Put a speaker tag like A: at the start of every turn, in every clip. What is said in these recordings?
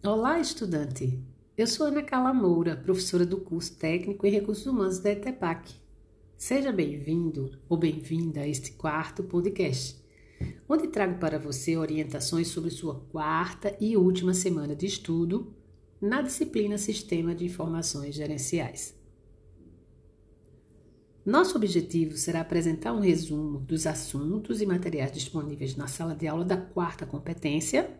A: Olá, estudante! Eu sou Ana Carla Moura, professora do curso Técnico em Recursos Humanos da ETEPAC. Seja bem-vindo ou bem-vinda a este quarto podcast, onde trago para você orientações sobre sua quarta e última semana de estudo na disciplina Sistema de Informações Gerenciais. Nosso objetivo será apresentar um resumo dos assuntos e materiais disponíveis na sala de aula da quarta competência,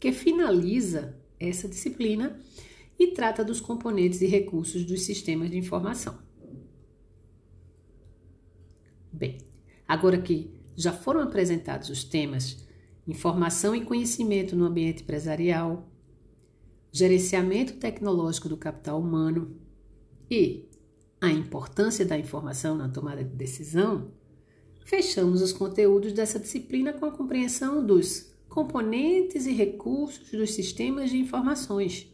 A: que finaliza essa disciplina e trata dos componentes e recursos dos sistemas de informação. Bem, agora que já foram apresentados os temas informação e conhecimento no ambiente empresarial, gerenciamento tecnológico do capital humano e a importância da informação na tomada de decisão, fechamos os conteúdos dessa disciplina com a compreensão dos componentes e recursos dos sistemas de informações,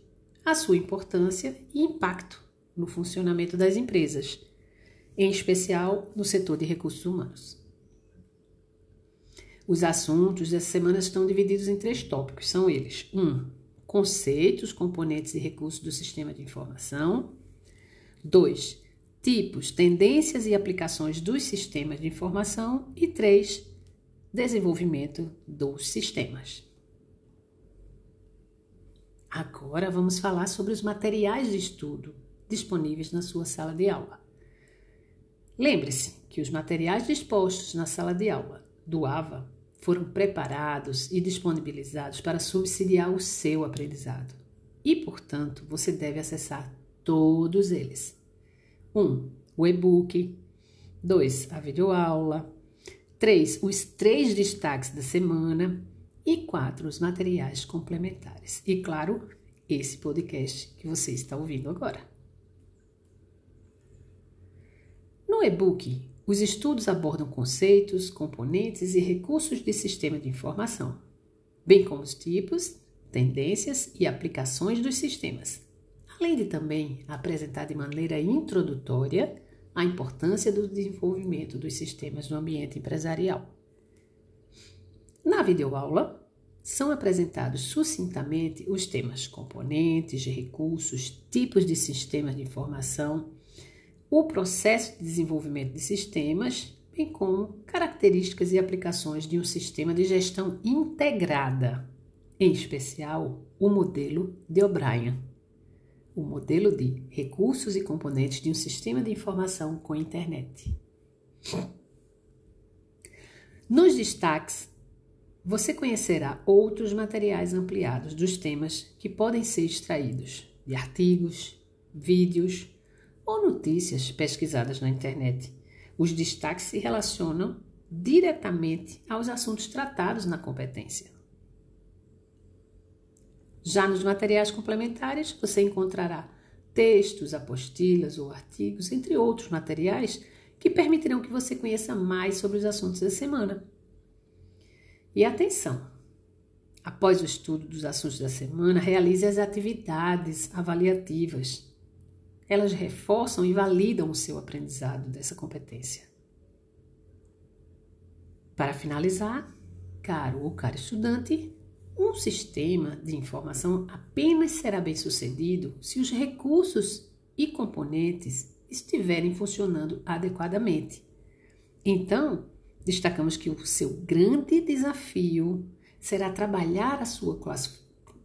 A: a sua importância e impacto no funcionamento das empresas, em especial no setor de recursos humanos. Os assuntos dessa semana estão divididos em três tópicos: são eles: 1. Um, conceitos, componentes e recursos do sistema de informação. 2. Tipos, tendências e aplicações dos sistemas de informação. E 3 desenvolvimento dos sistemas. Agora vamos falar sobre os materiais de estudo disponíveis na sua sala de aula. Lembre-se que os materiais dispostos na sala de aula do AVA foram preparados e disponibilizados para subsidiar o seu aprendizado. E, portanto, você deve acessar todos eles. 1. Um, o e-book. 2. A videoaula. 3. Os três destaques da semana. E 4. Os materiais complementares. E, claro, esse podcast que você está ouvindo agora. No e-book, os estudos abordam conceitos, componentes e recursos de sistema de informação, bem como os tipos, tendências e aplicações dos sistemas, além de também apresentar de maneira introdutória a importância do desenvolvimento dos sistemas no ambiente empresarial. Na videoaula, são apresentados sucintamente os temas componentes recursos, tipos de sistemas de informação, o processo de desenvolvimento de sistemas, bem como características e aplicações de um sistema de gestão integrada, em especial o modelo de O'Brien o modelo de recursos e componentes de um sistema de informação com internet. Nos destaques, você conhecerá outros materiais ampliados dos temas que podem ser extraídos de artigos, vídeos ou notícias pesquisadas na internet. Os destaques se relacionam diretamente aos assuntos tratados na competência. Já nos materiais complementares, você encontrará textos, apostilas ou artigos, entre outros materiais que permitirão que você conheça mais sobre os assuntos da semana. E atenção! Após o estudo dos assuntos da semana, realize as atividades avaliativas. Elas reforçam e validam o seu aprendizado dessa competência. Para finalizar, caro ou caro estudante, um sistema de informação apenas será bem sucedido se os recursos e componentes estiverem funcionando adequadamente. Então, destacamos que o seu grande desafio será trabalhar a sua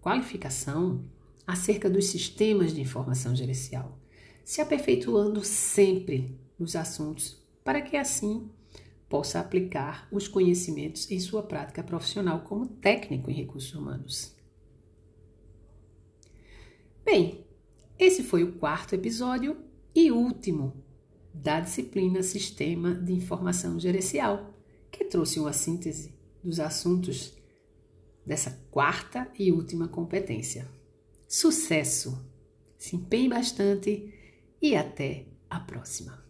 A: qualificação acerca dos sistemas de informação gerencial, se aperfeiçoando sempre nos assuntos, para que assim possa aplicar os conhecimentos em sua prática profissional como técnico em recursos humanos. Bem, esse foi o quarto episódio e último da disciplina Sistema de Informação Gerencial, que trouxe uma síntese dos assuntos dessa quarta e última competência. Sucesso! Se empenhe bastante e até a próxima!